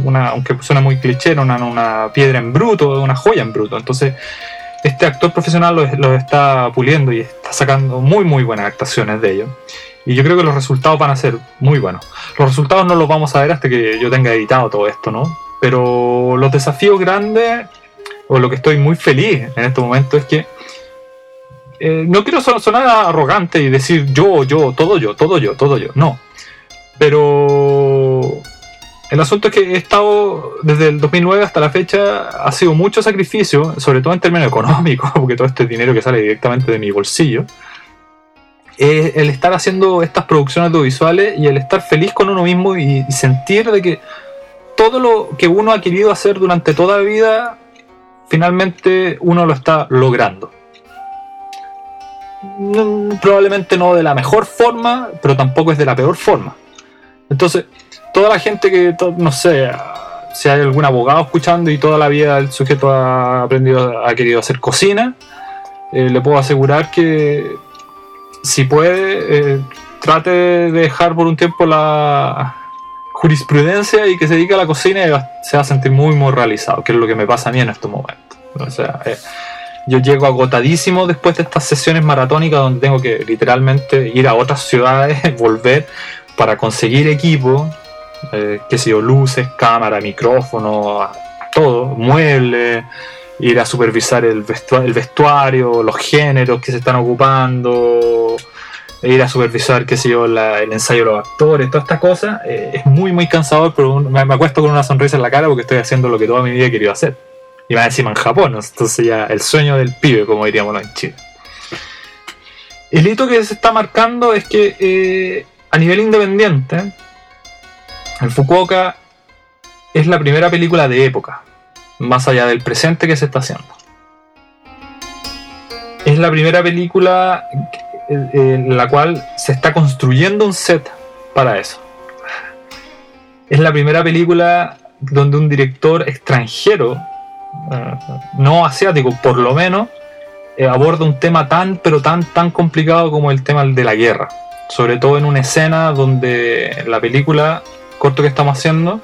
[SPEAKER 2] una, aunque suena muy cliché, una, una piedra en bruto, una joya en bruto. Entonces, este actor profesional lo, está puliendo y está sacando muy, muy buenas actuaciones de ellos. Y yo creo que los resultados van a ser muy buenos. Los resultados no los vamos a ver hasta que yo tenga editado todo esto, ¿no? Pero los desafíos grandes, o lo que estoy muy feliz en este momento, es que eh, no quiero sonar arrogante y decir yo, yo, todo yo, todo yo, todo yo. No. Pero el asunto es que he estado desde el 2009 hasta la fecha, ha sido mucho sacrificio, sobre todo en términos económicos, porque todo este dinero que sale directamente de mi bolsillo. el estar haciendo estas producciones audiovisuales y el estar feliz con uno mismo y, sentir de que todo lo que uno ha querido hacer durante toda la vida, finalmente uno lo está logrando. Probablemente no de la mejor forma, pero tampoco es de la peor forma. Entonces, toda la gente que, no sé, si hay algún abogado escuchando y toda la vida el sujeto ha aprendido, ha querido hacer cocina, eh, le puedo asegurar que si puede, eh, trate de dejar por un tiempo la jurisprudencia y que se dedique a la cocina y se va a sentir muy, muy realizado, que es lo que me pasa a mí en estos momentos. O sea, eh, yo llego agotadísimo después de estas sesiones maratónicas donde tengo que literalmente ir a otras ciudades, volver para conseguir equipo, eh, que sé luces, cámara, micrófono, todo, muebles, ir a supervisar el vestuario, los géneros que se están ocupando, ir a supervisar, qué sé yo, el ensayo de los actores, todas estas cosas, eh, es muy, muy cansador, pero me, me, acuesto con una sonrisa en la cara porque estoy haciendo lo que toda mi vida he querido hacer. Y más encima en Japón, entonces ya el sueño del pibe, como diríamos en Chile. El hito que se está marcando es que eh, a nivel independiente, el Fukuoka es la primera película de época, más allá del presente que se está haciendo. Es la primera película en la cual se está construyendo un set para eso. Es la primera película donde un director extranjero, eh, no asiático por lo menos, eh, aborda un tema tan pero tan tan complicado como el tema de la guerra. Sobre todo en una escena donde la película corto que estamos haciendo,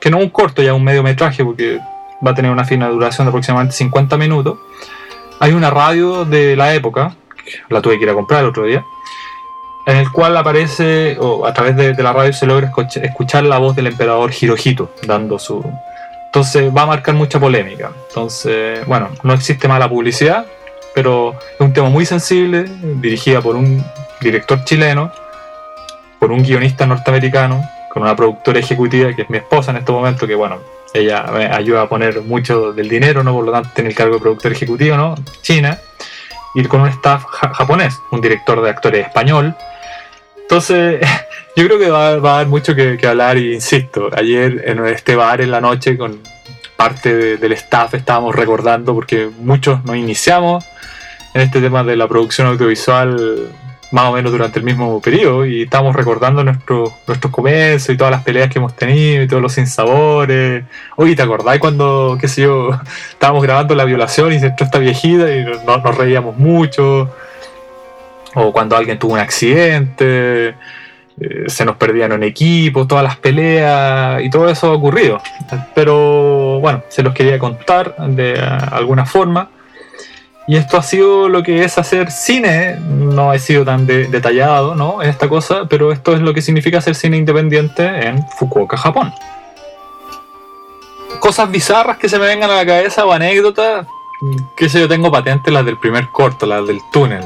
[SPEAKER 2] que no un corto, ya un mediometraje, porque va a tener una fina duración de aproximadamente 50 minutos. Hay una radio de la época, la tuve que ir a comprar el otro día, en el cual aparece, o a través de, la radio se logra escuchar la voz del emperador Hirohito, dando su... Entonces va a marcar mucha polémica. Entonces, bueno, no existe mala publicidad, pero es un tema muy sensible, dirigida por un director chileno, por un guionista norteamericano, con una productora ejecutiva que es mi esposa en este momento, que bueno, ella me ayuda a poner mucho del dinero, ¿no? Por lo tanto, tiene el cargo de productor ejecutivo, ¿no? China. Ir con un staff japonés, un director de actores español. Entonces, yo creo que va, a haber mucho que, hablar y insisto, ayer en este bar en la noche con parte del staff estábamos recordando porque muchos nos iniciamos en este tema de la producción audiovisual más o menos durante el mismo periodo y estamos recordando nuestro, nuestros comienzos y todas las peleas que hemos tenido y todos los sinsabores. Oye, ¿te acordás cuando, qué sé yo, estábamos grabando la violación y se entró esta viejita y nos reíamos mucho? O cuando alguien tuvo un accidente, eh, se nos perdían en equipo, todas las peleas y todo eso ha ocurrido. Pero bueno, se los quería contar de alguna forma. Y esto ha sido lo que es hacer cine, no he sido tan detallado ¿no? esta cosa, pero esto es lo que significa hacer cine independiente en Fukuoka, Japón. Cosas bizarras que se me vengan a la cabeza o anécdotas, que sé yo, tengo patentes las del primer corto, las del túnel.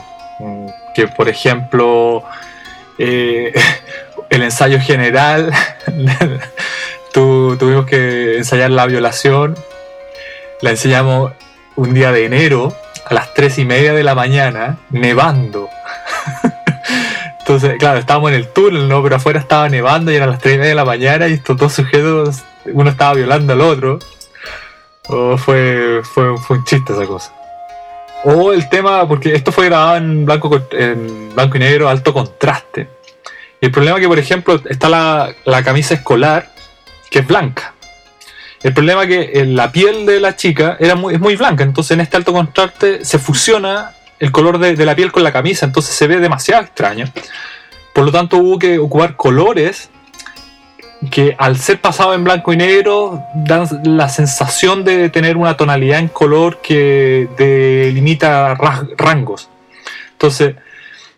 [SPEAKER 2] Que por ejemplo, eh, el ensayo general, tuvimos que ensayar la violación, la enseñamos un día de enero a las 3 y media de la mañana, nevando. Entonces, claro, estábamos en el túnel, ¿no? Pero afuera estaba nevando y eran las 3 y media de la mañana y estos dos sujetos, uno estaba violando al otro. Oh, fue, fue, un chiste esa cosa. O el tema, porque esto fue grabado en blanco, en blanco y negro, alto contraste. Y el problema es que, por ejemplo, está la, la camisa escolar, que es blanca. El problema es que eh, la piel de la chica era muy, es muy blanca, entonces en este alto contraste se fusiona el color de, de la piel con la camisa, entonces se ve demasiado extraño. Por lo tanto hubo que ocupar colores que al ser pasado en blanco y negro dan la sensación de tener una tonalidad en color que delimita ra- rangos. Entonces,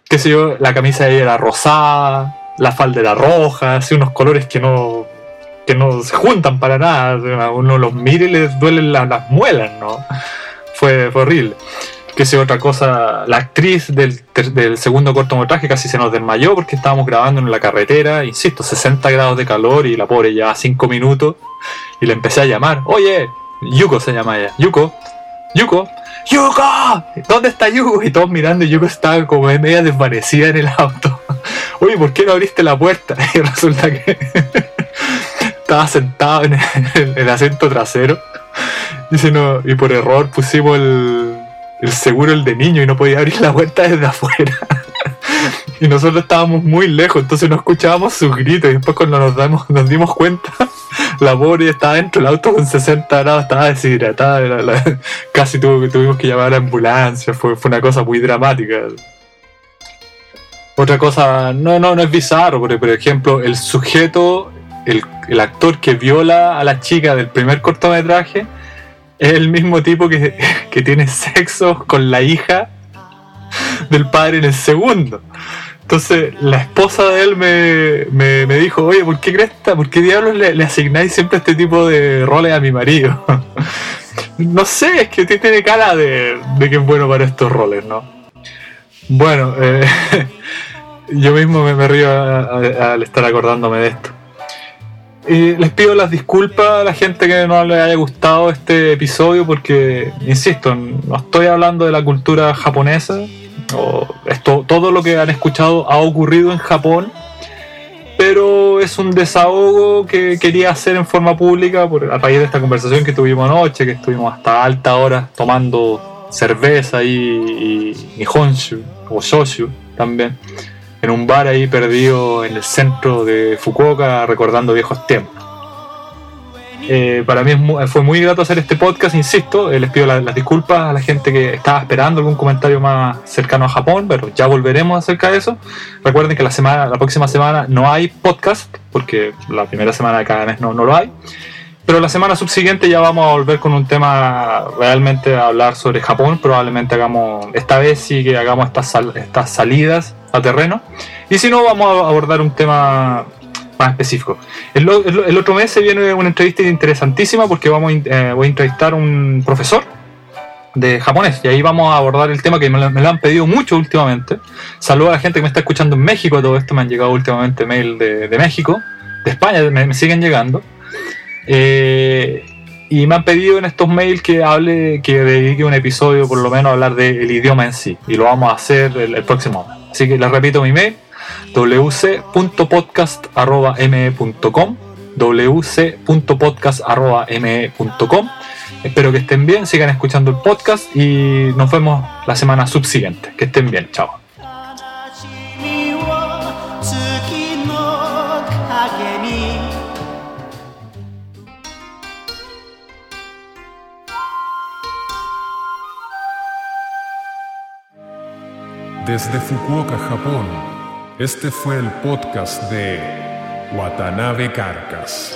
[SPEAKER 2] qué sé yo, la camisa de ella era rosada, la falda era roja, así unos colores que no que no se juntan para nada. Sea, Uno los mira y les duelen la- las muelas, ¿no? Fue, horrible. Que sé otra cosa, la actriz del, del segundo cortometraje casi se nos desmayó porque estábamos grabando en la carretera, insisto, 60 grados de calor y la pobre ya 5 minutos y le empecé a llamar, oye, Yuko se llama ella, Yuko, Yuko, Yuko, ¿dónde está Yuko? Y todos mirando y Yuko estaba como media desvanecida en el auto. Oye, ¿por qué no abriste la puerta? Y resulta que estaba sentado en el, el asiento trasero. Y por error pusimos el, seguro, el de niño, y no podía abrir la puerta desde afuera. y nosotros estábamos muy lejos, entonces no escuchábamos sus gritos. Y después cuando nos, damos, nos dimos cuenta, la pobre estaba dentro del auto con 60 grados, estaba deshidratada. casi tuvimos que llamar a la ambulancia, fue, fue una cosa muy dramática. Otra cosa, no, no, no es bizarro, porque por ejemplo, el sujeto, el, el actor que viola a la chica del primer cortometraje, es el mismo tipo que, que tiene sexo con la hija del padre en el segundo. Entonces, la esposa de él me, me, me dijo, oye, ¿por qué cresta? ¿Por qué diablos le, le asignáis siempre este tipo de roles a mi marido? no sé, es que t- tiene cara de, de que es bueno para estos roles, ¿no? Bueno, eh, yo mismo me, río al estar acordándome de esto. Y les pido las disculpas a la gente que no le haya gustado este episodio porque, insisto, no estoy hablando de la cultura japonesa. O esto, todo lo que han escuchado ha ocurrido en Japón, pero es un desahogo que quería hacer en forma pública por, a raíz de esta conversación que tuvimos anoche, que estuvimos hasta alta hora tomando cerveza y, y nihonshu o shoshu también en un bar ahí perdido en el centro de Fukuoka recordando viejos tiempos. Eh, para mí fue muy grato hacer este podcast, insisto, eh, les pido la- las disculpas a la gente que estaba esperando algún comentario más cercano a Japón, pero ya volveremos acerca de eso. Recuerden que la, semana, la próxima semana no hay podcast, porque la primera semana de cada mes no, no lo hay. Pero la semana subsiguiente ya vamos a volver con un tema realmente a hablar sobre Japón. Probablemente hagamos, esta vez sí que hagamos estas, sal- estas salidas a terreno. Y si no, vamos a abordar un tema más específico. El, el- el otro mes se viene una entrevista interesantísima porque vamos eh, voy a entrevistar a un profesor de japonés y ahí vamos a abordar el tema que me lo, me lo han pedido mucho últimamente. Saludos a la gente que me está escuchando en México, todo esto me han llegado últimamente mail de, de México, de España, me, me siguen llegando. Eh, y me han pedido en estos mails que hable, que dedique un episodio por lo menos a hablar del idioma en sí. Y lo vamos a hacer el, próximo mes. Así que les repito mi mail, wc.podcast.me.com wc.podcast.me.com Espero que estén bien, sigan escuchando el podcast y nos vemos la semana subsiguiente. Que estén bien, chao.
[SPEAKER 1] Desde Fukuoka, Japón, este fue el podcast de Watanabe Carcas.